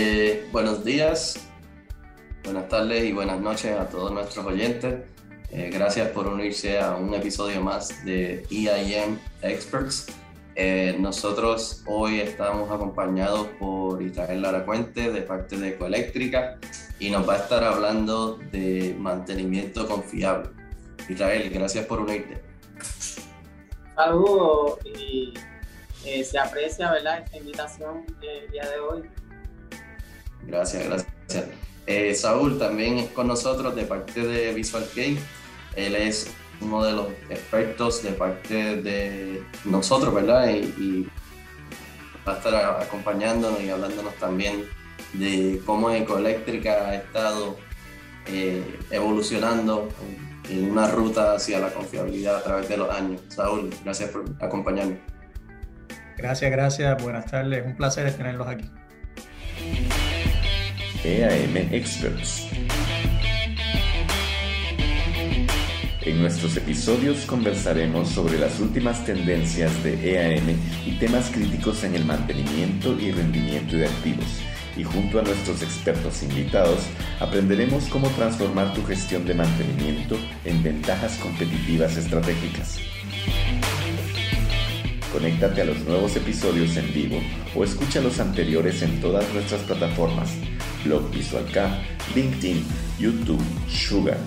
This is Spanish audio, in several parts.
Eh, buenos días, buenas tardes y buenas noches a todos nuestros oyentes. Eh, gracias por unirse a un episodio más de EIM Experts. Eh, nosotros hoy estamos acompañados por Israel Laracuente de parte de Ecoeléctrica y nos va a estar hablando de mantenimiento confiable. Israel, gracias por unirte. Saludos y se aprecia ¿verdad? esta invitación el día de hoy. Gracias, gracias. Eh, Saúl también es con nosotros de parte de Visual Key. Él es uno de los expertos de parte de nosotros, ¿verdad? Y, va a estar acompañándonos y hablándonos también de cómo Ecoeléctrica ha estado eh, evolucionando en una ruta hacia la confiabilidad a través de los años. Saúl, gracias por acompañarnos. Gracias, gracias. Buenas tardes. Un placer tenerlos aquí. EAM Experts. En nuestros episodios conversaremos sobre las últimas tendencias de EAM y temas críticos en el mantenimiento y rendimiento de activos. Y junto a nuestros expertos invitados, aprenderemos cómo transformar tu gestión de mantenimiento en ventajas competitivas estratégicas. Conéctate a los nuevos episodios en vivo o escucha los anteriores en todas nuestras plataformas Blog Visual K, LinkedIn, YouTube, Sugar,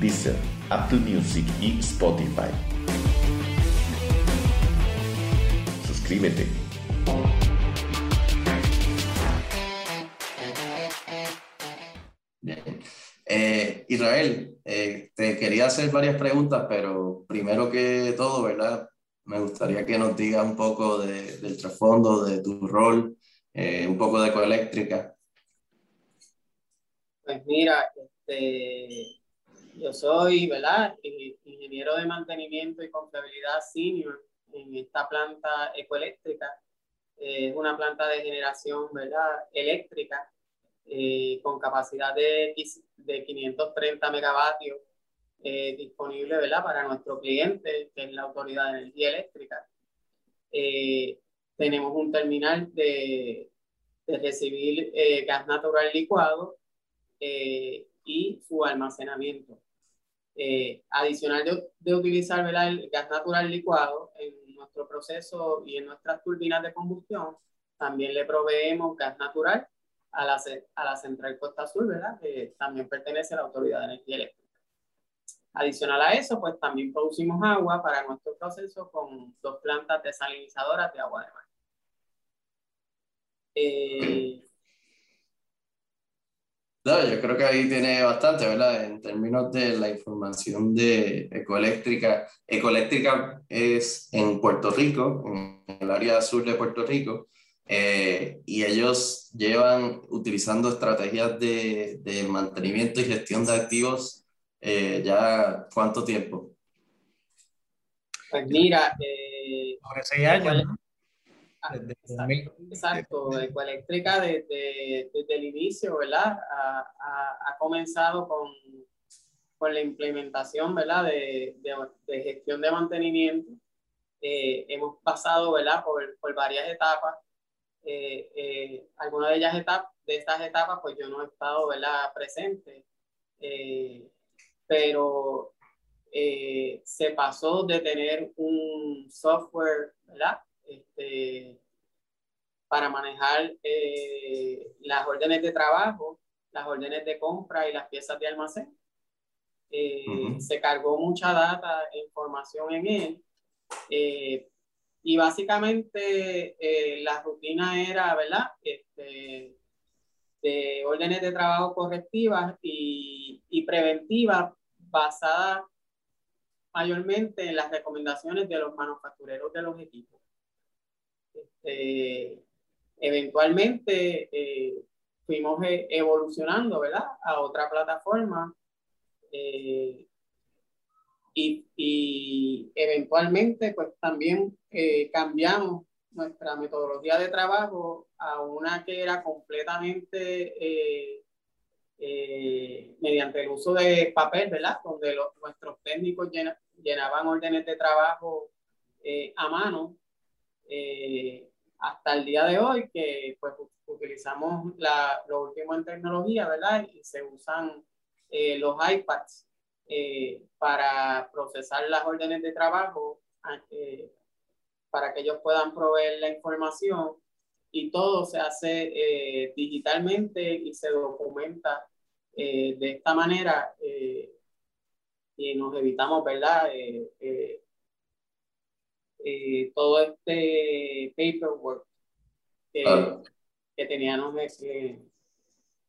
Deezer, Apple Music y Spotify. Suscríbete. Eh, Israel, eh, te quería hacer varias preguntas, pero primero que todo, ¿verdad? Me gustaría que nos digas un poco del trasfondo, de tu rol, eh, un poco de coeléctrica pues mira, este, yo soy, ¿verdad? Ingeniero de mantenimiento y confiabilidad senior en esta planta ecoeléctrica. Es una planta de generación, ¿verdad? Eléctrica eh, con capacidad de, de 530 megavatios eh, disponible, ¿verdad? Para nuestro cliente, que es la Autoridad de Energía Eléctrica. Eh, tenemos un terminal de, de recibir gas natural licuado eh, y su almacenamiento. Eh, adicional de, utilizar el gas natural licuado en nuestro proceso y en nuestras turbinas de combustión, también le proveemos gas natural a la, a la central Costa Azul, ¿verdad? que también pertenece a la Autoridad de Energía Eléctrica. Adicional a eso, pues también producimos agua para nuestro proceso con dos plantas desalinizadoras de agua de mar. Eh, yo creo que ahí tiene bastante, ¿verdad? En términos de la información de Ecoeléctrica. Ecoeléctrica es en Puerto Rico, en el área sur de Puerto Rico, eh, y ellos llevan utilizando estrategias de, de mantenimiento y gestión de activos eh, ya cuánto tiempo. Pues mira, eh, seis años. Ah, exacto, Ecoeléctrica desde, desde, el inicio, ¿verdad? Ha, ha, comenzado con, con, la implementación, ¿verdad? De, de, gestión de mantenimiento. Eh, hemos pasado, ¿verdad? Por, por varias etapas. Eh, eh, algunas de ellas etapas, de estas etapas, pues yo no he estado, ¿verdad? Presente. pero se pasó de tener un software, ¿verdad? Este, para manejar eh, las órdenes de trabajo, las órdenes de compra y las piezas de almacén. Eh, se cargó mucha data e información en él. Eh, y básicamente la rutina era, ¿verdad? Este, de órdenes de trabajo correctivas y, y preventivas basadas mayormente en las recomendaciones de los manufactureros de los equipos. Este, eventualmente eh, fuimos e, evolucionando, ¿verdad? A otra plataforma. Eh, y, eventualmente, pues también eh, cambiamos nuestra metodología de trabajo a una que era completamente mediante el uso de papel, ¿verdad? Donde nuestros técnicos llenaban órdenes de trabajo a mano hasta el día de hoy que pues utilizamos la, lo último en tecnología, ¿verdad? Y se usan eh, los iPads eh, para procesar las órdenes de trabajo, eh, para que ellos puedan proveer la información y todo se hace digitalmente y se documenta de esta manera y nos evitamos, ¿verdad? Todo este paperwork que, que teníamos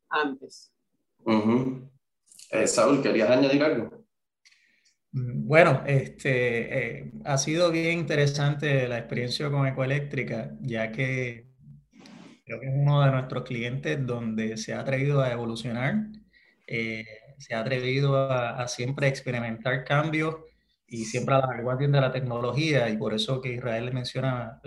antes. Eh, Saúl, ¿querías añadir algo? Mm, bueno, este, eh, ha sido bien interesante la experiencia con Ecoeléctrica, ya que creo que es uno de nuestros clientes donde se ha atrevido a evolucionar, eh, se ha atrevido a, siempre experimentar cambios y siempre a la vanguardia de la tecnología, y por eso que Israel le menciona,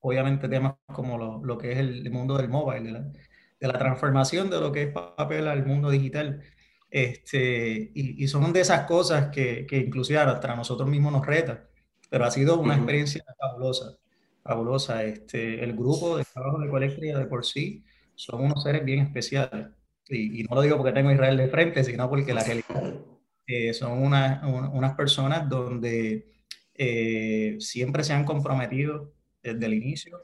obviamente, temas como lo, lo, que es el mundo del mobile, de de la transformación de lo que es papel al mundo digital. Este, y, y son de esas cosas que, que inclusive hasta nosotros mismos nos reta, pero ha sido una experiencia fabulosa, fabulosa. Este, el grupo de trabajo de Colectria de por sí son unos seres bien especiales. Y, y, no lo digo porque tengo a Israel de frente, sino porque la realidad eh, son una, unas personas donde eh, siempre se han comprometido desde el inicio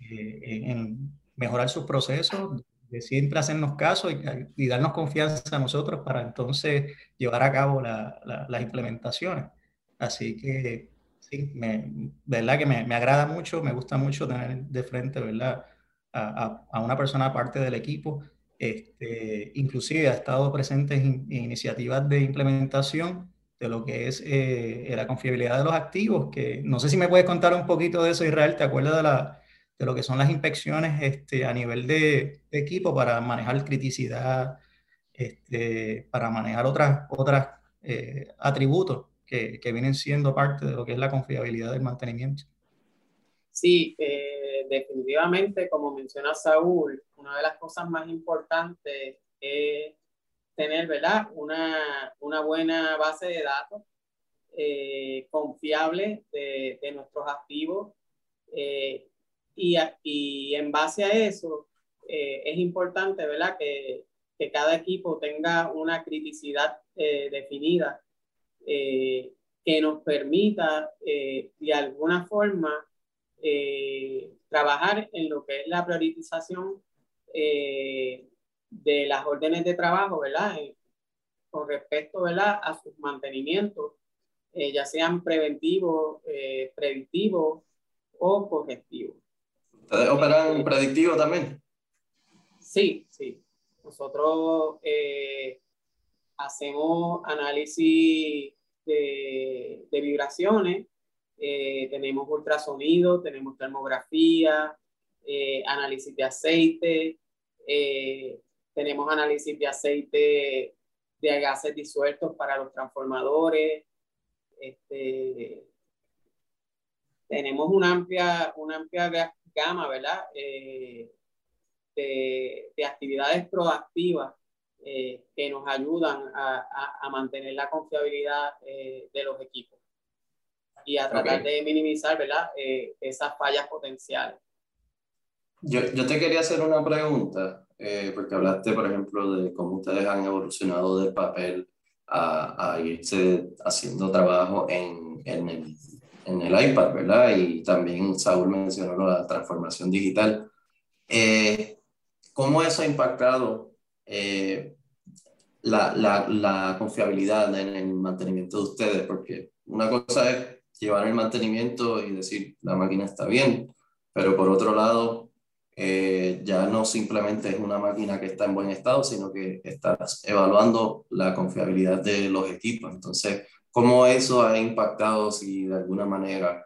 eh, en mejorar sus procesos, de siempre hacernos caso y, darnos confianza a nosotros para entonces llevar a cabo las implementaciones. Así que sí, me, verdad que me, me, agrada mucho, me gusta mucho tener de frente, ¿verdad? A, a, una persona parte del equipo. Este, inclusive ha estado presente en, iniciativas de implementación de lo que es eh, la confiabilidad de los activos, que no sé si me puedes contar un poquito de eso, Israel, ¿te acuerdas de lo que son las inspecciones este, a nivel de, equipo para manejar criticidad, este, para manejar otras, otras eh, atributos que, que, vienen siendo parte de lo que es la confiabilidad del mantenimiento. Sí, eh, definitivamente, como menciona Saúl, una de las cosas más importantes es tener ¿verdad? Una, una buena base de datos eh, confiable de, de, nuestros activos eh, y, y en base a eso, eh, es importante, ¿verdad? Que, que, cada equipo tenga una criticidad eh, definida eh, que nos permita de alguna forma trabajar en lo que es la priorización de las órdenes de trabajo, ¿verdad? con respecto, ¿verdad? A sus mantenimientos, ya sean preventivos, predictivos o correctivos. ¿Ustedes operan predictivo también? Sí, sí. Nosotros eh, hacemos análisis de, vibraciones, eh, tenemos ultrasonido, tenemos termografía, eh, análisis de aceite, tenemos análisis de aceite de gases disueltos para los transformadores. Este, tenemos una amplia, una amplia gama, ¿verdad? Eh, de, actividades proactivas eh, que nos ayudan a, mantener la confiabilidad eh, de los equipos y a tratar de minimizar, ¿verdad? esas fallas potenciales. Yo, yo, te quería hacer una pregunta, porque hablaste, por ejemplo, de cómo ustedes han evolucionado del papel a, a irse haciendo trabajo en, en el en el iPad, ¿verdad? Y también Saúl mencionó la transformación digital. Eh, ¿Cómo eso ha impactado eh, la, la, la, confiabilidad en el mantenimiento de ustedes? Porque una cosa es llevar el mantenimiento y decir la máquina está bien, pero por otro lado, eh, ya no simplemente es una máquina que está en buen estado, sino que estás evaluando la confiabilidad de los equipos. Entonces, ¿Cómo eso ha impactado, si de alguna manera,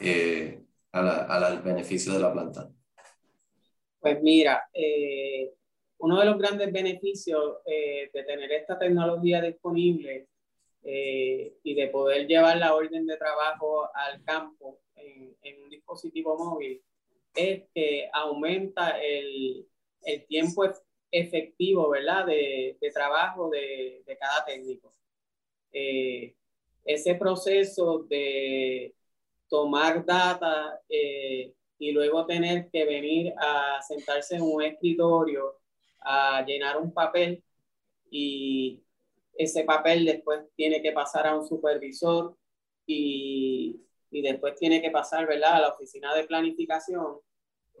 eh, al beneficio de la planta? Pues mira, eh, uno de los grandes beneficios eh, de tener esta tecnología disponible y de poder llevar la orden de trabajo al campo en, un dispositivo móvil es que aumenta el, el tiempo efectivo, ¿verdad?, de, de trabajo de, de, cada técnico ese proceso de, tomar data eh, y luego tener que venir a sentarse en un escritorio a llenar un papel y ese papel después tiene que pasar a un supervisor y, y después tiene que pasar ¿verdad? a la oficina de planificación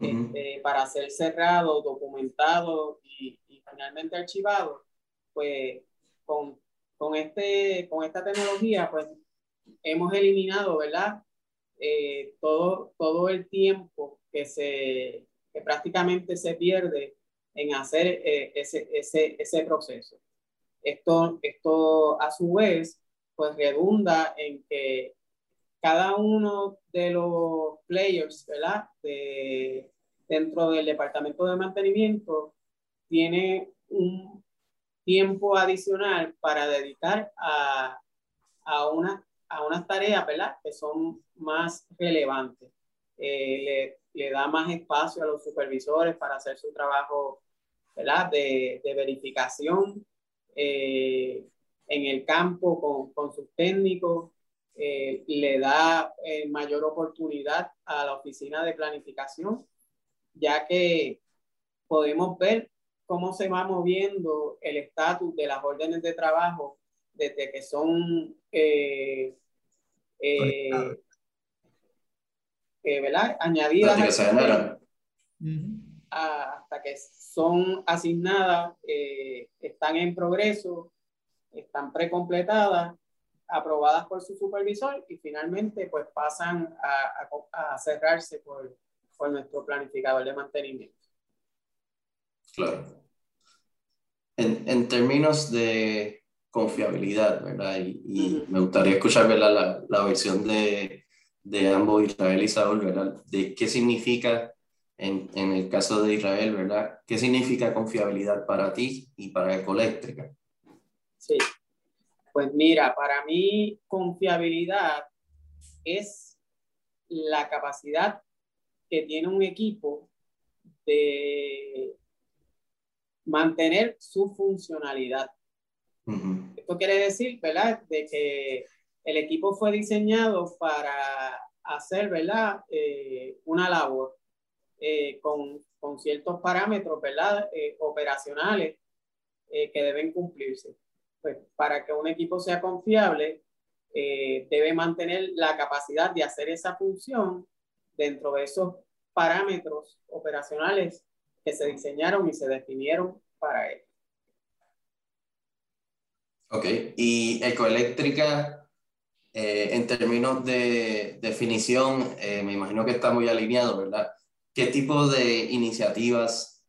este, para ser cerrado, documentado y, y, finalmente archivado, pues con, con, este, con esta tecnología pues hemos eliminado, ¿verdad? Eh, todo, todo el tiempo que, se, que prácticamente se pierde en hacer eh, ese, ese, ese proceso. Esto, esto a su vez pues redunda en que cada uno de los players, ¿verdad? De, dentro del departamento de mantenimiento tiene un tiempo adicional para dedicar a, a, una, a unas tareas. Que son más relevantes. Eh, le, le, da más espacio a los supervisores para hacer su trabajo, ¿verdad? De, de verificación eh, en el campo con, con sus técnicos, eh, le da eh, mayor oportunidad a la oficina de planificación, ya que podemos ver cómo se va moviendo el estatus de las órdenes de trabajo desde que son eh, ¿verdad? añadidas hasta que son asignadas, están en progreso, están precompletadas aprobadas por su supervisor y finalmente pues pasan a, a, cerrarse por, por, nuestro planificador de mantenimiento. Claro. En, en términos de confiabilidad, ¿verdad? Y, y me gustaría escuchar ¿verdad? La, la versión de, de ambos, Israel y Saúl, ¿verdad? De qué significa, en, en, el caso de Israel, ¿verdad? ¿Qué significa confiabilidad para ti y para Ecoeléctrica? Sí, pues mira, para mí confiabilidad es la capacidad que tiene un equipo de mantener su funcionalidad. Esto quiere decir, ¿verdad? De que el equipo fue diseñado para hacer, ¿verdad? Eh, una labor eh, con, con, ciertos parámetros, ¿verdad? Eh, operacionales que deben cumplirse. Pues, para que un equipo sea confiable, eh, debe mantener la capacidad de hacer esa función dentro de esos parámetros operacionales que se diseñaron y se definieron para él. Ok, y ecoeléctrica, eh, en términos de definición, eh, me imagino que está muy alineado, ¿verdad? ¿Qué tipo de iniciativas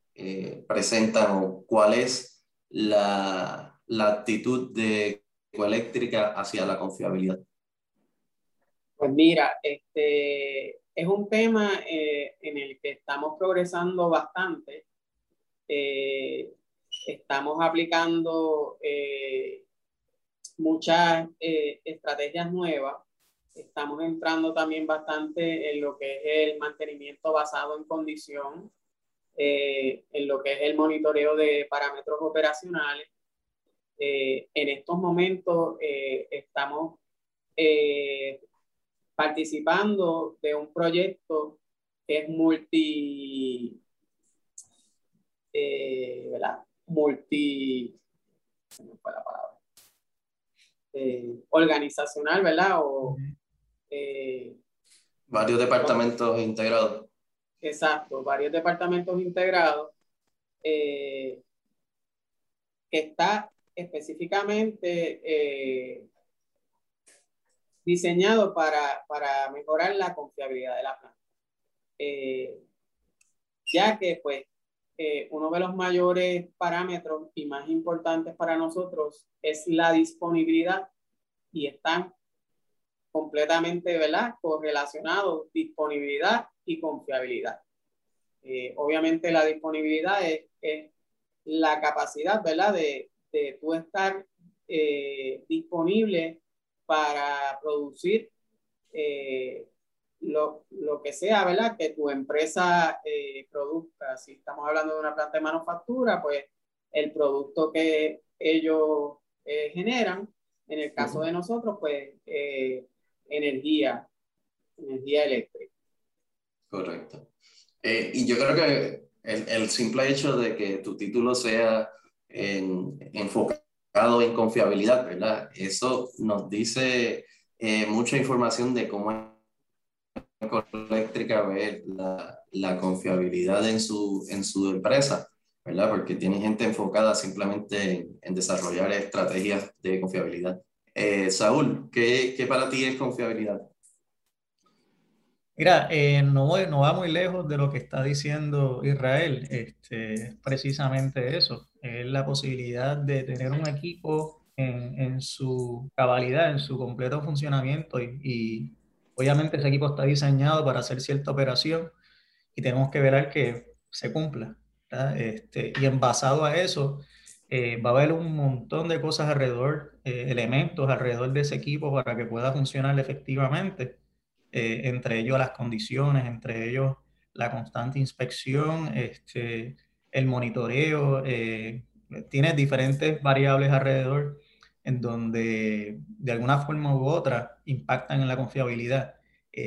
presentan o cuál es la, la actitud de eléctrica hacia la confiabilidad? Pues mira, este es un tema eh, en el que estamos progresando bastante. Eh, estamos aplicando eh, muchas estrategias nuevas. Estamos entrando también bastante en lo que es el mantenimiento basado en condición, en lo que es el monitoreo de parámetros operacionales eh, en estos momentos eh, estamos eh, participando de un proyecto que es multi, ¿verdad? Multi, fue la palabra? organizacional, ¿verdad? O, varios departamentos integrados. Exacto, varios departamentos integrados que está específicamente eh, diseñado para, para, mejorar la confiabilidad de la planta. Eh, ya que pues eh, uno de los mayores parámetros y más importantes para nosotros es la disponibilidad y están completamente ¿verdad? correlacionados disponibilidad y confiabilidad. obviamente la disponibilidad es, es, la capacidad ¿verdad? De, de tú estar eh, disponible para producir eh, lo, lo, que sea, ¿verdad? Que tu empresa eh, produzca. Si estamos hablando de una planta de manufactura, pues el producto que ellos generan, en el caso de nosotros, pues energía. energía eléctrica. Correcto. Eh, y yo creo que el, el, simple hecho de que tu título sea en, enfocado en confiabilidad, ¿verdad? Eso nos dice eh, mucha información de cómo eléctrica ve la, la, confiabilidad en su, en su empresa, ¿verdad? Porque tiene gente enfocada simplemente en, en desarrollar estrategias de confiabilidad. Eh, Saúl, ¿qué, ¿qué, para ti es confiabilidad? Mira, eh, no, no va muy lejos de lo que está diciendo Israel. Este, precisamente eso, es la posibilidad de tener un equipo en, en su cabalidad, en su completo funcionamiento y, y, obviamente ese equipo está diseñado para hacer cierta operación y tenemos que ver que se cumpla. Este, y en basado a eso, eh, va a haber un montón de cosas alrededor, eh, elementos alrededor de ese equipo para que pueda funcionar efectivamente eh, entre ellos las condiciones, entre ellos la constante inspección, este, el monitoreo, eh, tiene diferentes variables alrededor en donde de alguna forma u otra impactan en la confiabilidad.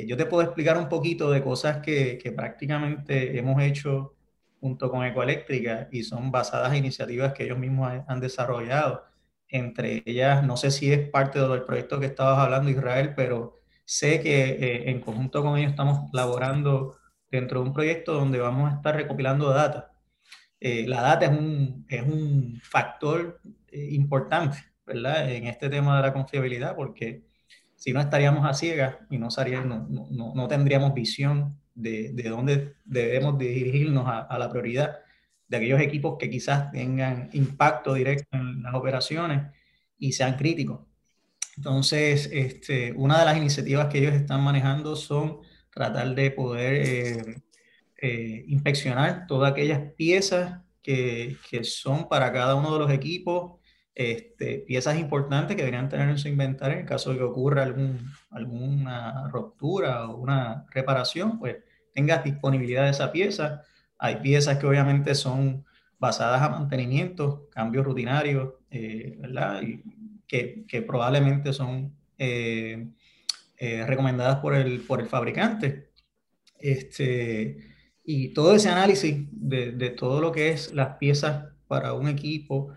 Yo te puedo explicar un poquito de cosas que, que prácticamente hemos hecho junto con Ecoeléctrica y son basadas en iniciativas que ellos mismos han desarrollado. Entre ellas, no sé si es parte del proyecto que estabas hablando, Israel, pero Sé que eh, en conjunto con ellos estamos laborando dentro de un proyecto donde vamos a estar recopilando data. Eh, la data es un, es un factor eh, importante, ¿verdad? En este tema de la confiabilidad, porque si no estaríamos a ciegas y no, no, no, no tendríamos visión de, de, dónde debemos dirigirnos a, la prioridad de aquellos equipos que quizás tengan impacto directo en las operaciones y sean críticos. Entonces, este, una de las iniciativas que ellos están manejando son tratar de poder eh, eh, inspeccionar todas aquellas piezas que, que, son para cada uno de los equipos, este, piezas importantes que deberían tener en su inventario en caso de que ocurra algún, alguna ruptura o una reparación, pues tenga disponibilidad de esa pieza. Hay piezas que obviamente son basadas a mantenimiento, cambios rutinarios, eh, ¿verdad? Y que, probablemente son eh, eh, recomendadas por el, por el fabricante. Este, y todo ese análisis de, de, todo lo que es las piezas para un equipo,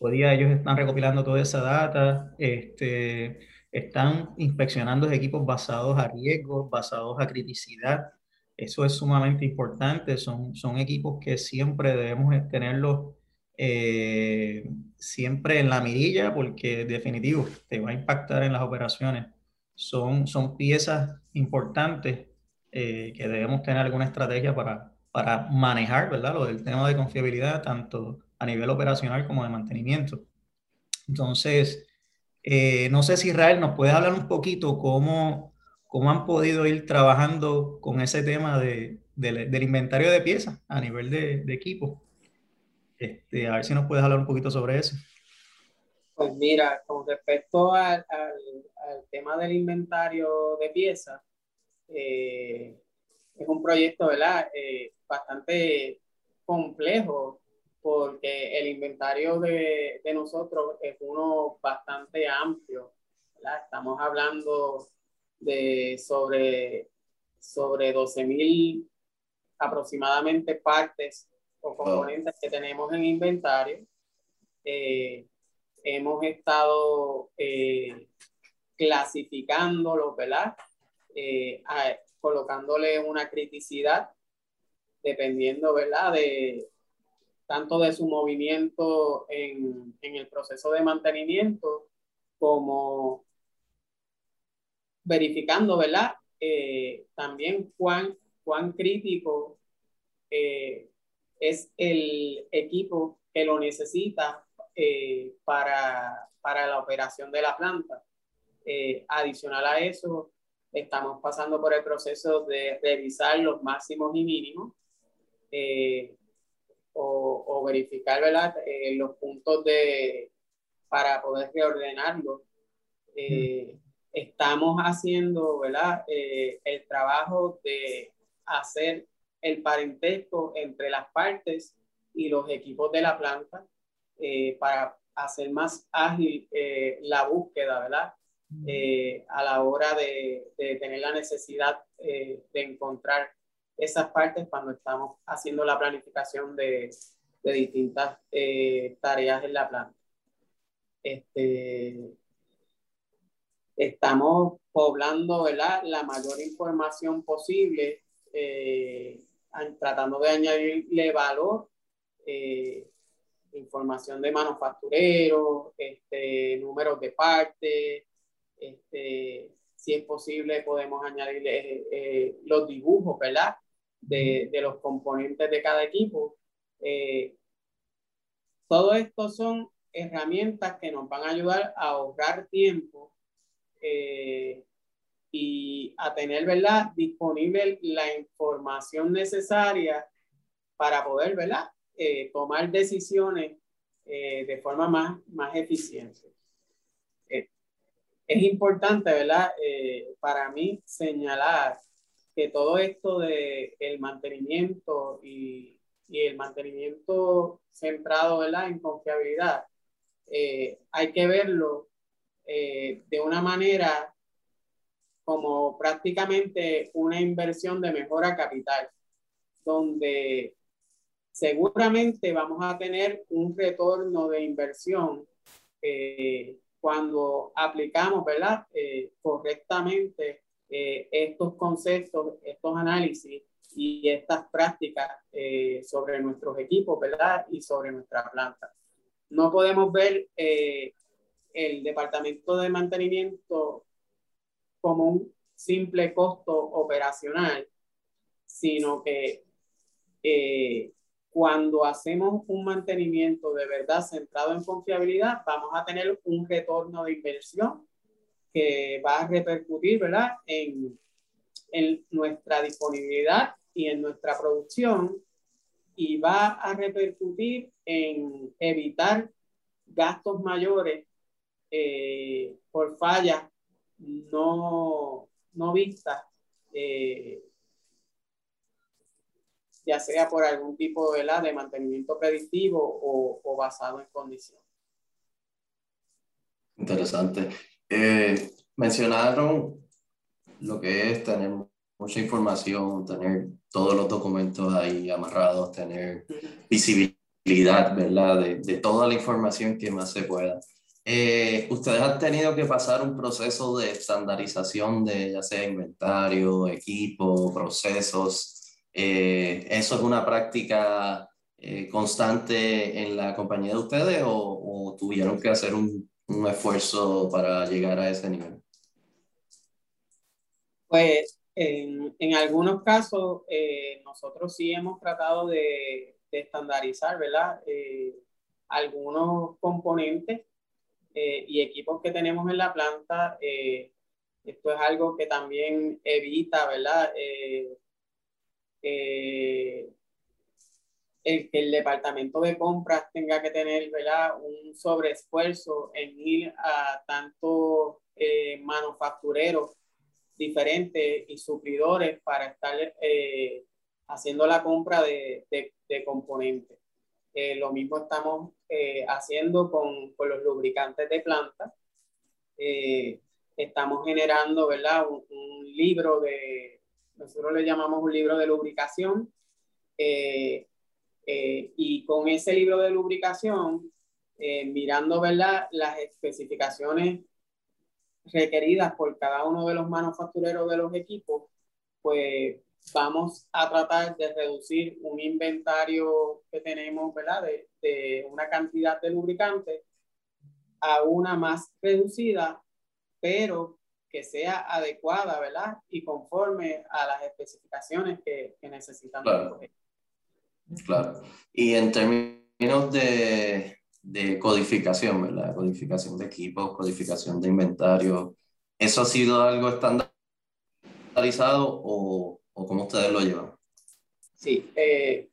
hoy día ellos están recopilando toda esa data, este, están inspeccionando equipos basados a riesgos, basados a criticidad. Eso es sumamente importante, son, son equipos que siempre debemos tenerlos eh, siempre en la mirilla porque definitivo te va a impactar en las operaciones. Son, son piezas importantes eh, que debemos tener alguna estrategia para, para manejar, ¿verdad? Lo del tema de confiabilidad, tanto a nivel operacional como de mantenimiento. Entonces, eh, no sé si Israel nos puede hablar un poquito cómo, cómo han podido ir trabajando con ese tema de, de, del inventario de piezas a nivel de, de equipo. Este, a ver si nos puedes hablar un poquito sobre eso. Pues mira, con respecto al, al, al tema del inventario de piezas, eh, es un proyecto, ¿verdad? Eh, bastante complejo porque el inventario de, de, nosotros es uno bastante amplio, ¿verdad? Estamos hablando de sobre, sobre 12 mil aproximadamente partes o componentes que tenemos en inventario. Eh, hemos estado eh, clasificándolos, ¿verdad? Eh, colocándole una criticidad dependiendo, ¿verdad? De tanto de su movimiento en, en el proceso de mantenimiento como verificando, ¿verdad? Eh, también cuán, cuán crítico eh, es el equipo que lo necesita eh, para, para, la operación de la planta. Eh, adicional a eso, estamos pasando por el proceso de revisar los máximos y mínimos eh, o, o, verificar ¿verdad? Eh, los puntos de, para poder reordenarlo. Estamos haciendo ¿verdad? el trabajo de hacer el parentesco entre las partes y los equipos de la planta eh, para hacer más ágil eh, la búsqueda, ¿verdad? eh, a la hora de, tener la necesidad de encontrar esas partes cuando estamos haciendo la planificación de, distintas tareas en la planta. Este, estamos poblando ¿verdad? la mayor información posible, eh, tratando de añadirle valor, eh, información de manufactureros, este, números de partes, este, si es posible podemos añadirle eh, los dibujos ¿verdad? De, de, los componentes de cada equipo. todo esto son herramientas que nos van a ayudar a ahorrar tiempo eh, y a tener, ¿verdad? Disponible la información necesaria para poder, ¿verdad? Eh, tomar decisiones eh, de forma más, más eficiente. es importante, ¿verdad? para mí señalar que todo esto de el mantenimiento y, y el mantenimiento centrado, ¿verdad? En confiabilidad, hay que verlo eh, de una manera como prácticamente una inversión de mejora capital, donde seguramente vamos a tener un retorno de inversión eh, cuando aplicamos, ¿verdad? Eh, estos conceptos, estos análisis y estas prácticas sobre nuestros equipos, ¿verdad? Y sobre nuestra planta. No podemos ver el departamento de mantenimiento como un simple costo operacional, sino que eh, cuando hacemos un mantenimiento de verdad centrado en confiabilidad, vamos a tener un retorno de inversión que va a repercutir ¿verdad? En, en nuestra disponibilidad y en nuestra producción y va a repercutir en evitar gastos mayores eh, por fallas no, no vistas, eh, ya sea por algún tipo de, de mantenimiento predictivo o, basado en condiciones. Interesante. Eh, mencionaron lo que es tener mucha información, tener todos los documentos ahí amarrados, tener visibilidad, ¿verdad? De, de, toda la información que más se pueda. Eh, ustedes han tenido que pasar un proceso de estandarización de ya sea inventario, equipo, procesos. Eh, ¿Eso es una práctica eh, constante en la compañía de ustedes o, tuvieron que hacer un, un, esfuerzo para llegar a ese nivel? Pues en, en algunos casos nosotros sí hemos tratado de, de estandarizar, ¿verdad? algunos componentes eh, y equipos que tenemos en la planta, eh, esto es algo que también evita, ¿verdad? Eh, el que el departamento de compras tenga que tener, ¿verdad? Un sobreesfuerzo en ir a tantos manufactureros diferentes y suplidores para estar haciendo la compra de, de, de componentes. Eh, lo mismo estamos eh, haciendo con, con, los lubricantes de planta. Eh, estamos generando, ¿verdad? Un, libro de, nosotros le llamamos un libro de lubricación. Y con ese libro de lubricación, mirando, ¿verdad? Las especificaciones requeridas por cada uno de los manufactureros de los equipos, pues vamos a tratar de reducir un inventario que tenemos, ¿verdad? De, de una cantidad de lubricante a una más reducida, pero que sea adecuada, ¿verdad? Y conforme a las especificaciones que, que necesitan. Claro. Claro. Y en términos de, de codificación, ¿verdad? Codificación de equipos, codificación de inventario, ¿eso ha sido algo estandarizado o o cómo ustedes lo llevan? Sí, eh,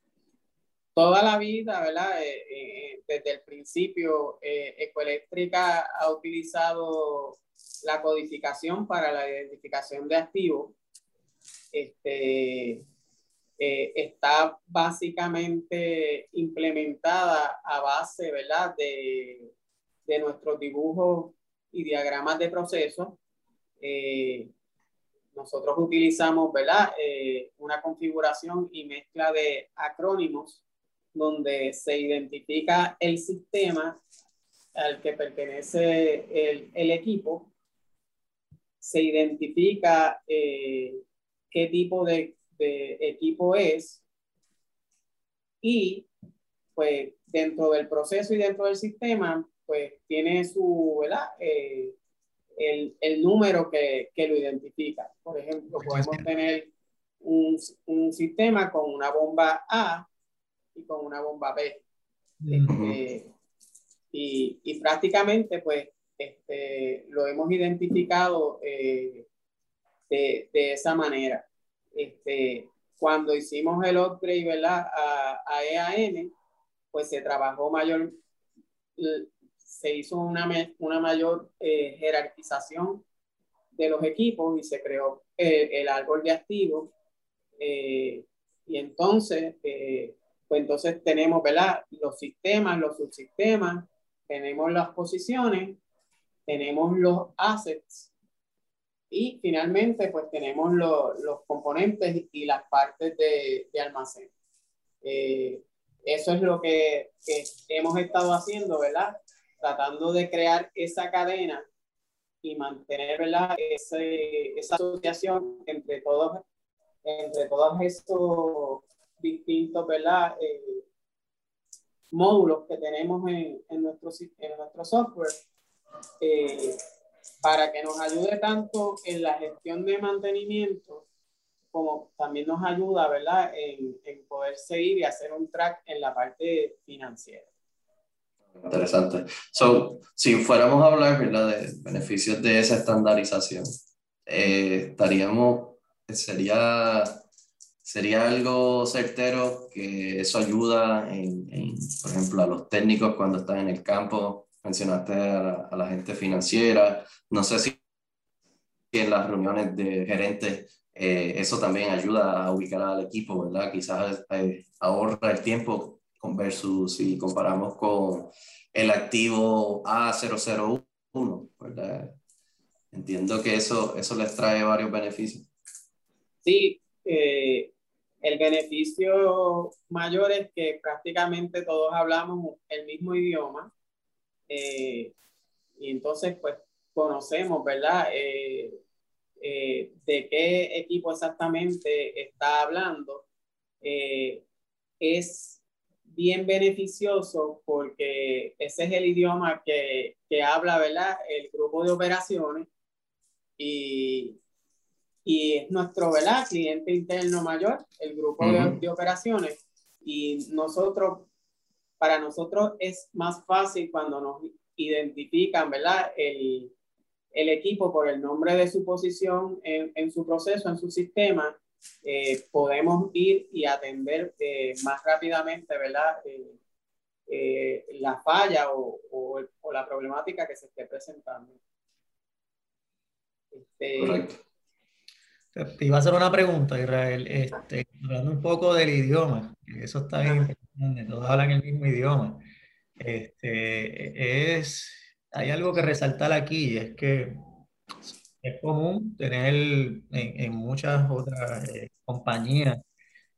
toda la vida, ¿verdad? Eh, eh, desde el principio, Ecoeléctrica ha utilizado la codificación para la identificación de activos. Este, está básicamente implementada a base, ¿verdad? De, de nuestros dibujos y diagramas de proceso. Eh, nosotros utilizamos ¿verdad? Eh, una configuración y mezcla de acrónimos donde se identifica el sistema al que pertenece el, el equipo, se identifica eh, qué tipo de, de, equipo es y pues dentro del proceso y dentro del sistema pues tiene su, ¿verdad? Eh, el, el, número que, que, lo identifica. Por ejemplo, podemos tener un, un sistema con una bomba A y con una bomba B. Este, y, y, prácticamente, pues, este, lo hemos identificado eh, de, de, esa manera. Este, cuando hicimos el upgrade, ¿verdad? A, a EAN, pues se trabajó mayor, se hizo una, una mayor eh, jerarquización de los equipos y se creó el, el árbol de activos. Eh, y entonces, eh, pues entonces tenemos, ¿verdad? Los sistemas, los subsistemas, tenemos las posiciones, tenemos los assets y finalmente pues tenemos lo, los componentes y las partes de, de almacén. Eh, eso es lo que, que, hemos estado haciendo, ¿verdad? Tratando de crear esa cadena y mantener, ¿verdad? Ese, esa asociación entre todos, entre todos estos distintos, ¿verdad? Eh, módulos que tenemos en, en, nuestro, en nuestro software eh, para que nos ayude tanto en la gestión de mantenimiento como también nos ayuda, ¿verdad?, en, en poder seguir y hacer un track en la parte financiera. Interesante. So, si fuéramos a hablar, ¿verdad?, de beneficios de esa estandarización, eh, estaríamos, sería sería algo certero que eso ayuda en, en, por ejemplo, a los técnicos cuando están en el campo. Mencionaste a la, a la gente financiera. No sé si en las reuniones de gerentes eh, eso también ayuda a ubicar al equipo, ¿verdad? Quizás eh, ahorra el tiempo con versus si comparamos con el activo A001, ¿verdad? Entiendo que eso, eso les trae varios beneficios. Sí, eh, el beneficio mayor es que prácticamente todos hablamos el mismo idioma eh, y entonces pues conocemos, ¿verdad? Eh, eh, de qué equipo exactamente está hablando. Eh, es bien beneficioso porque ese es el idioma que, que habla, ¿verdad? El grupo de operaciones y y es nuestro ¿verdad? cliente interno mayor, el grupo uh -huh. de, de, operaciones. Y nosotros, para nosotros es más fácil cuando nos identifican ¿verdad? El, el equipo por el nombre de su posición en, en su proceso, en su sistema, eh, podemos ir y atender eh, más rápidamente ¿verdad? Eh, eh la falla o, o, o, la problemática que se esté presentando. Este, Correcto. Te iba a hacer una pregunta, Israel, este, hablando un poco del idioma, eso está bien todos hablan el mismo idioma. Este, es, hay algo que resaltar aquí, y es que es común tener en, en muchas otras eh, compañías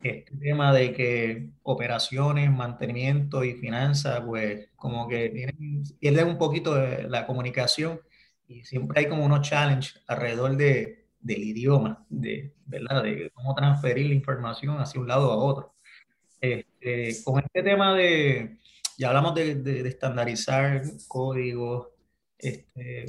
este tema de que operaciones, mantenimiento y finanzas, pues como que tienen, pierden un poquito de la comunicación y siempre hay como unos challenges alrededor de del idioma, de, ¿verdad? de cómo transferir la información hacia un lado a otro. Este, con este tema de, ya hablamos de, de, de estandarizar códigos, este,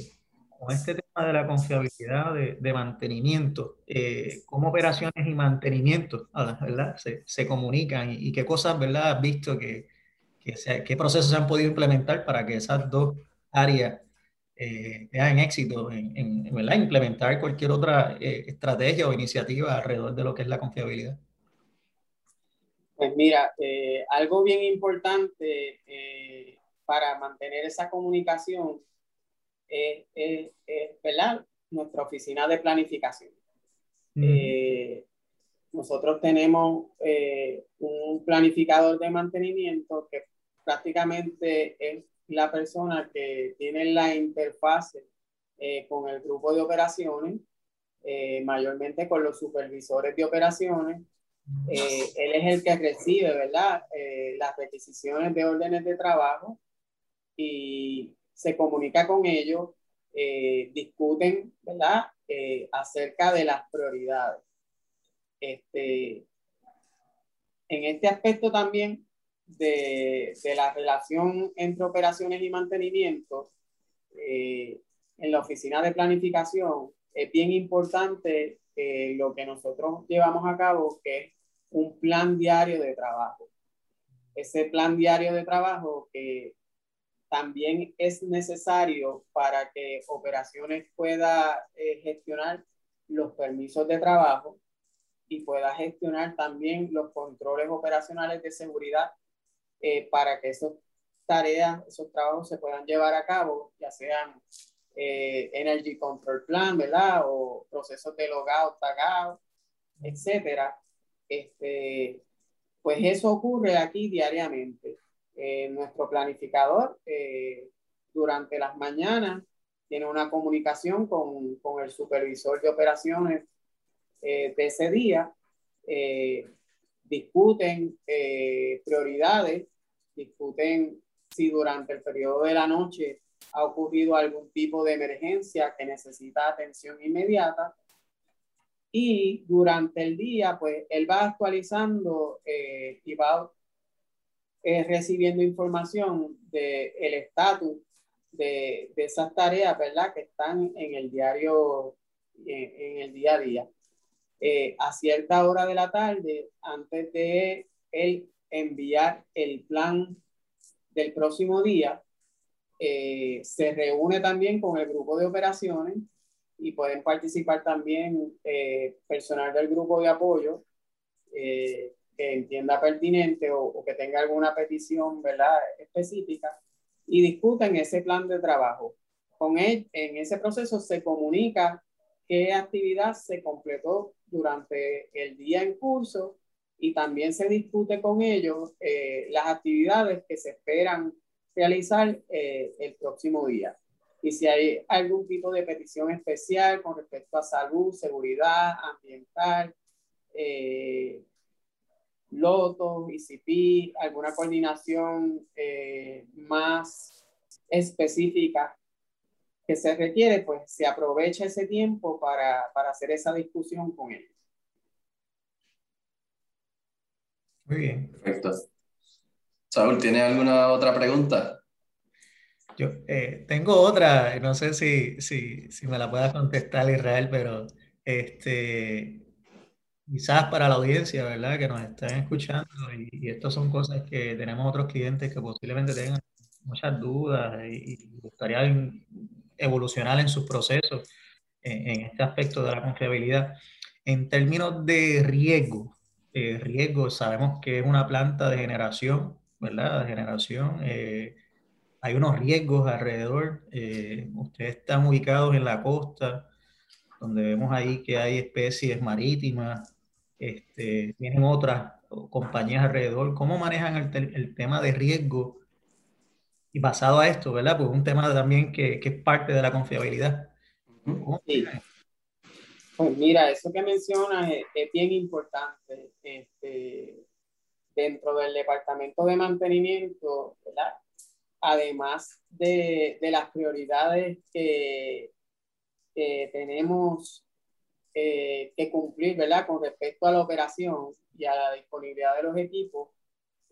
con este tema de la confiabilidad de, de mantenimiento, eh, cómo operaciones y mantenimiento ¿verdad? Se, se comunican y, y, qué cosas ¿verdad? has visto que, que qué procesos se han podido implementar para que esas dos áreas eh, en éxito en, en, ¿verdad? implementar cualquier otra eh, estrategia o iniciativa alrededor de lo que es la confiabilidad? Pues mira, eh, algo bien importante eh, para mantener esa comunicación es, es, es ¿verdad? nuestra oficina de planificación. Mm. nosotros tenemos un planificador de mantenimiento que prácticamente es la persona que tiene la interfase eh, con el grupo de operaciones, eh, mayormente con los supervisores de operaciones. Eh, él es el que recibe, ¿verdad? las requisiciones de órdenes de trabajo y se comunica con ellos, discuten, ¿verdad? acerca de las prioridades. Este, en este aspecto también de, de la relación entre operaciones y mantenimiento, eh, en la oficina de planificación es bien importante eh, lo que nosotros llevamos a cabo, que es un plan diario de trabajo. Ese plan diario de trabajo que también es necesario para que operaciones pueda eh, gestionar los permisos de trabajo y pueda gestionar también los controles operacionales de seguridad eh, para que esas tareas, esos trabajos se puedan llevar a cabo, ya sean eh, Energy Control Plan, ¿verdad? O procesos de logout, tagout, etcétera. Este, pues eso ocurre aquí diariamente. Eh, nuestro planificador durante las mañanas tiene una comunicación con, con el supervisor de operaciones de ese día discuten eh, prioridades, discuten si durante el periodo de la noche ha ocurrido algún tipo de emergencia que necesita atención inmediata. Y durante el día, pues él va actualizando eh, y va eh, recibiendo información del el estatus de, de, esas tareas, ¿verdad? Que están en el diario, en el día a día. Eh, a cierta hora de la tarde, antes de él enviar el plan del próximo día, eh, se reúne también con el grupo de operaciones y pueden participar también eh, personal del grupo de apoyo que entienda pertinente o, o, que tenga alguna petición ¿verdad? específica y discuten ese plan de trabajo. Con él, en ese proceso se comunica qué actividad se completó durante el día en curso y también se discute con ellos eh, las actividades que se esperan realizar eh, el próximo día. Y si hay algún tipo de petición especial con respecto a salud, seguridad ambiental, eh, lotos, ICP, alguna coordinación eh, más específica que se requiere, pues se aprovecha ese tiempo para, para hacer esa discusión con ellos. Muy bien. Perfecto. Saúl, ¿tiene alguna otra pregunta? Yo eh, tengo otra, no sé si, si, si me la pueda contestar Israel, pero este, quizás para la audiencia, ¿verdad? Que nos están escuchando y, y estas son cosas que tenemos otros clientes que posiblemente tengan muchas dudas y, y gustaría evolucionar en sus procesos en, este aspecto de la confiabilidad. En términos de riesgo, eh, riesgo, sabemos que es una planta de generación, ¿verdad? De generación. Eh, hay unos riesgos alrededor. Eh, ustedes están ubicados en la costa, donde vemos ahí que hay especies marítimas, este, tienen otras compañías alrededor. ¿Cómo manejan el, el tema de riesgo y basado a esto, ¿verdad? Pues un tema también que, que es parte de la confiabilidad. Sí. Pues mira, eso que mencionas es, bien importante. Este, dentro del departamento de mantenimiento, ¿verdad? Además de, de las prioridades que, que tenemos eh, que cumplir, ¿verdad? Con respecto a la operación y a la disponibilidad de los equipos,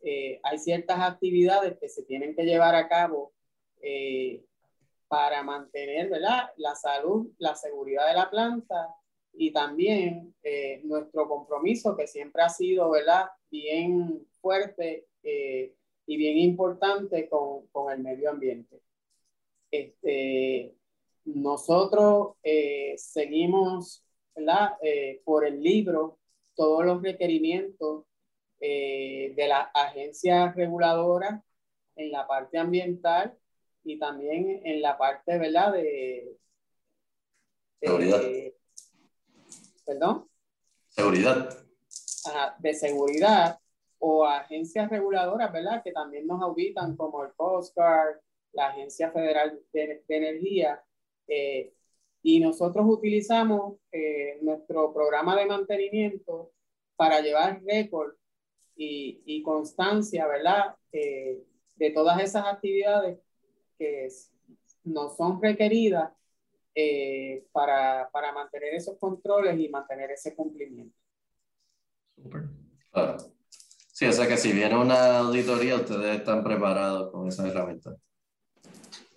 eh, hay ciertas actividades que se tienen que llevar a cabo eh, para mantener ¿verdad? la salud, la seguridad de la planta y también eh, nuestro compromiso que siempre ha sido ¿verdad? bien fuerte y bien importante con, con, el medio ambiente. Este, nosotros seguimos ¿verdad? por el libro todos los requerimientos eh, de la agencia reguladora en la parte ambiental y también en la parte, ¿verdad? De, seguridad. Perdón. Seguridad. de seguridad o agencias reguladoras, ¿verdad? Que también nos auditan como el Coast Guard, la Agencia Federal de, Energía, eh, y nosotros utilizamos eh, nuestro programa de mantenimiento para llevar récord y, y, constancia, ¿verdad? Eh, de todas esas actividades que no son requeridas eh, para, para, mantener esos controles y mantener ese cumplimiento. Super. Sí, o sea que si viene una auditoría, ustedes están preparados con esa herramienta.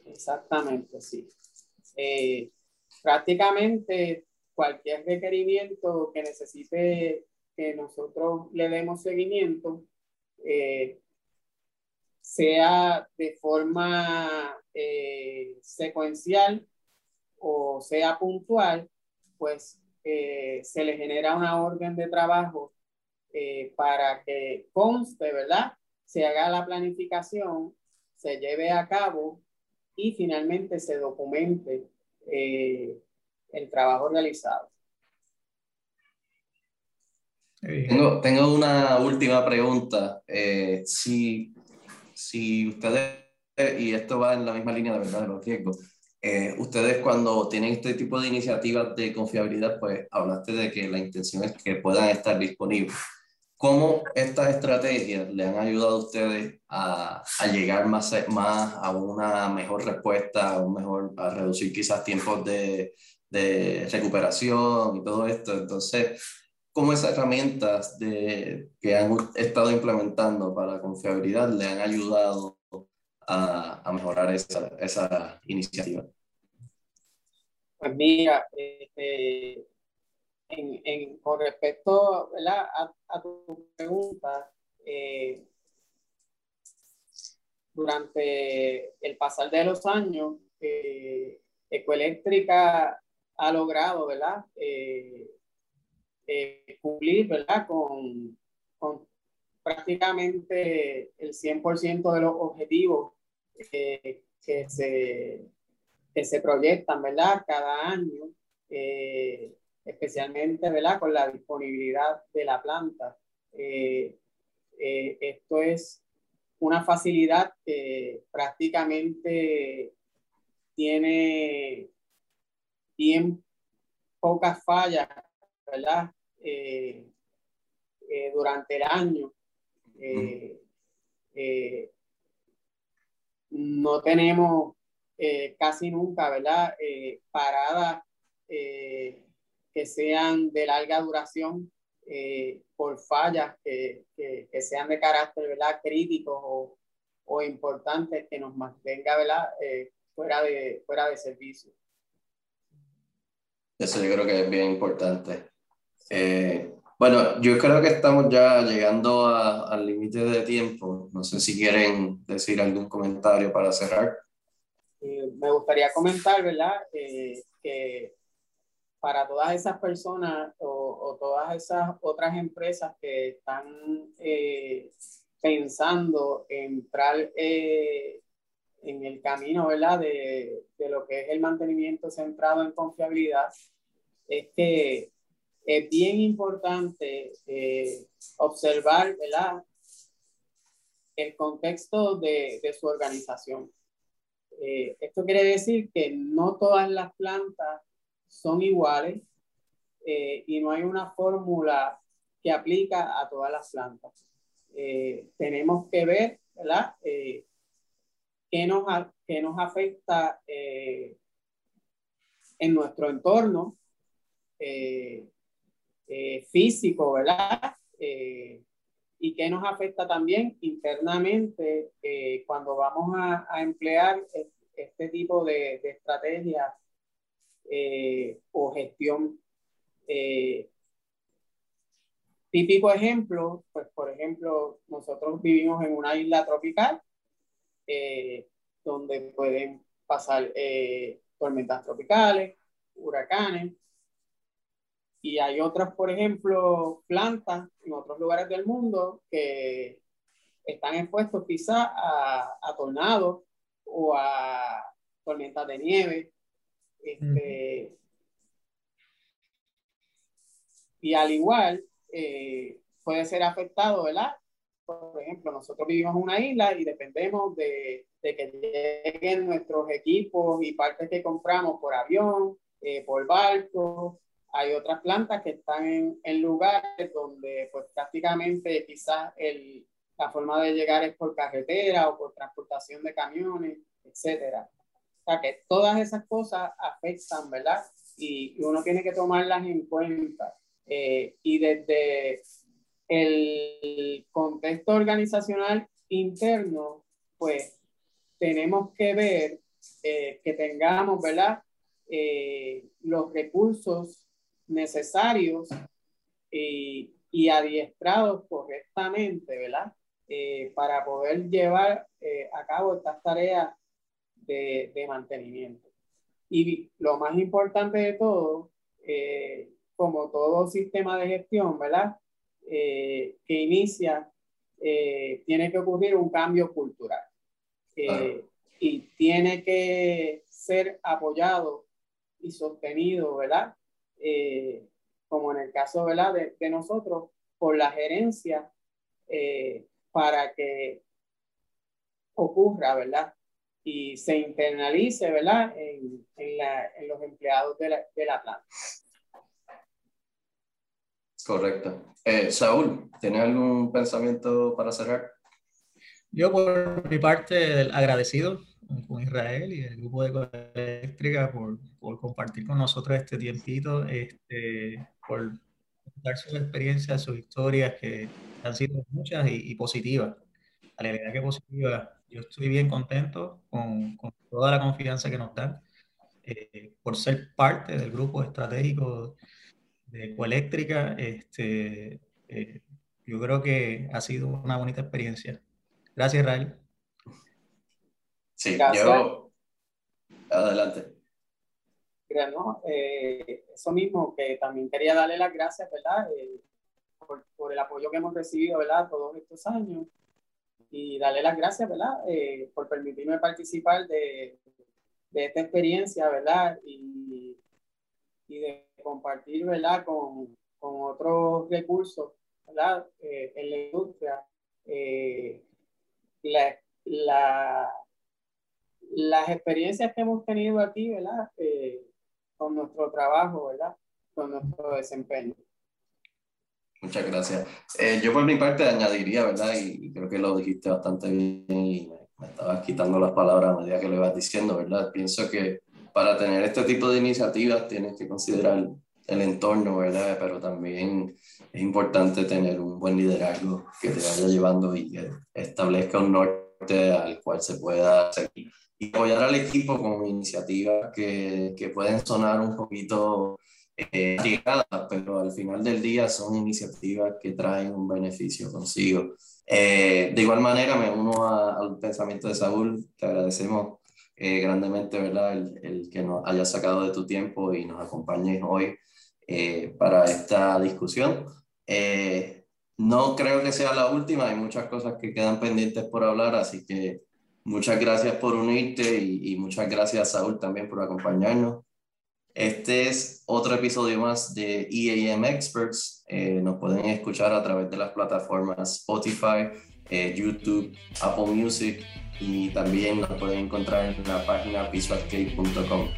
Exactamente, sí. Eh, prácticamente cualquier requerimiento que necesite que nosotros le demos seguimiento, eh, sea de forma eh, secuencial o sea puntual, pues se le genera una orden de trabajo para que conste, ¿verdad? Se haga la planificación, se lleve a cabo y finalmente se documente eh, el trabajo realizado. Tengo, tengo una última pregunta. Eh, si, si ustedes, y esto va en la misma línea de verdad de los riesgos, eh, ustedes cuando tienen este tipo de iniciativas de confiabilidad, pues hablaste de que la intención es que puedan estar disponibles. ¿Cómo estas estrategias le han ayudado a ustedes a, a, llegar más, más a una mejor respuesta, a, un mejor, a reducir quizás tiempos de, de recuperación y todo esto? Entonces, ¿cómo esas herramientas que han estado implementando para confiabilidad le han ayudado a, mejorar esa, iniciativa? Pues mira, este, con respecto a, a, tu pregunta, eh, durante el pasar de los años, eh, Ecoeléctrica ha logrado ¿verdad? Eh, eh, cumplir ¿verdad? Con, con, prácticamente el 100% de los objetivos que, se, que se proyectan ¿verdad? cada año especialmente ¿verdad? con la disponibilidad de la planta. Eh, eh, esto es una facilidad que prácticamente tiene bien pocas fallas ¿verdad? Eh, durante el año. no tenemos casi nunca, ¿verdad? paradas que sean de larga duración eh, por fallas que, que, sean de carácter ¿verdad? crítico o, o importantes que nos mantenga ¿verdad? Eh, fuera, de, fuera de servicio. Eso yo creo que es bien importante. Eh, bueno, yo creo que estamos ya llegando al límite de tiempo. No sé si quieren decir algún comentario para cerrar. me gustaría comentar, ¿verdad? que para todas esas personas o, todas esas otras empresas que están eh, pensando entrar eh, en el camino ¿verdad? De, de, lo que es el mantenimiento centrado en confiabilidad, es que es bien importante eh, observar ¿verdad? el contexto de, de su organización. esto quiere decir que no todas las plantas son iguales eh, y no hay una fórmula que aplica a todas las plantas. Eh, tenemos que ver, ¿verdad? Eh, qué, nos, qué nos afecta en nuestro entorno físico, ¿verdad? y qué nos afecta también internamente cuando vamos a, emplear este tipo de, estrategias eh, o gestión. Eh, típico ejemplo, pues por ejemplo, nosotros vivimos en una isla tropical eh, donde pueden pasar tormentas tropicales, huracanes, y hay otras, por ejemplo, plantas en otros lugares del mundo que están expuestos quizá a, a tornados o a tormentas de nieve este, y al igual, eh, puede ser afectado, ¿verdad? Por ejemplo, nosotros vivimos en una isla y dependemos de, de, que lleguen nuestros equipos y partes que compramos por avión eh, por barco. Hay otras plantas que están en, lugares donde pues prácticamente quizás el, la forma de llegar es por carretera o por transportación de camiones, etcétera. O sea que todas esas cosas afectan, ¿verdad? Y, uno tiene que tomarlas en cuenta. Eh, y desde el contexto organizacional interno, pues tenemos que ver eh, que tengamos, ¿verdad? Eh, los recursos necesarios y, y adiestrados correctamente, ¿verdad? Eh, para poder llevar eh, a cabo estas tareas de, de, mantenimiento. Y lo más importante de todo, eh, como todo sistema de gestión, ¿verdad? que inicia, tiene que ocurrir un cambio cultural. Y tiene que ser apoyado y sostenido, ¿verdad? Como en el caso, ¿verdad? De, de nosotros, por la gerencia eh, para que ocurra, ¿verdad? Y se internalice, ¿verdad? En, en, la, en los empleados de la, de la planta. Correcto. Eh, Saúl, ¿tienes algún pensamiento para cerrar? Yo por mi parte agradecido con Israel y el grupo de Eléctrica por, por, compartir con nosotros este tiempito, este, por dar sus experiencias, sus historias que han sido muchas y, positivas. La realidad que positiva. Yo estoy bien contento con, con toda la confianza que nos dan eh, por ser parte del grupo estratégico de Ecoeléctrica. Este, eh, yo creo que ha sido una bonita experiencia. Gracias, Israel. Sí, yo. Adelante. Eh, eso mismo, que también quería darle las gracias, ¿verdad? por, el apoyo que hemos recibido, ¿verdad? Todos estos años. Y darle las gracias, ¿verdad? Eh, por permitirme participar de, esta experiencia, ¿verdad? Y, y de compartir, ¿verdad? Con, con otros recursos, ¿verdad? Eh, en la industria. Eh, la, las experiencias que hemos tenido aquí, ¿verdad? Con nuestro trabajo, ¿verdad? Con nuestro desempeño. Muchas gracias. Eh, yo por mi parte añadiría, ¿verdad? Y, creo que lo dijiste bastante bien y me, estabas quitando las palabras a medida que lo ibas diciendo, ¿verdad? Pienso que para tener este tipo de iniciativas tienes que considerar el entorno, ¿verdad? Pero también es importante tener un buen liderazgo que te vaya llevando y que establezca un norte al cual se pueda seguir. Y apoyar al equipo con iniciativas que, que pueden sonar un poquito eh, pero al final del día son iniciativas que traen un beneficio consigo. Eh, de igual manera, me uno al pensamiento de Saúl, te agradecemos eh, grandemente ¿verdad? El, el, que nos hayas sacado de tu tiempo y nos acompañes hoy eh, para esta discusión. no creo que sea la última, hay muchas cosas que quedan pendientes por hablar, así que muchas gracias por unirte y, y muchas gracias Saúl también por acompañarnos. Este es otro episodio más de EAM Experts. Eh, nos pueden escuchar a través de las plataformas Spotify, eh, YouTube, Apple Music y también nos pueden encontrar en la página visualcape.com.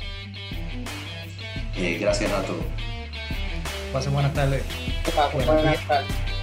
Eh, gracias a todos. Pasen buenas tardes. Buenas tardes.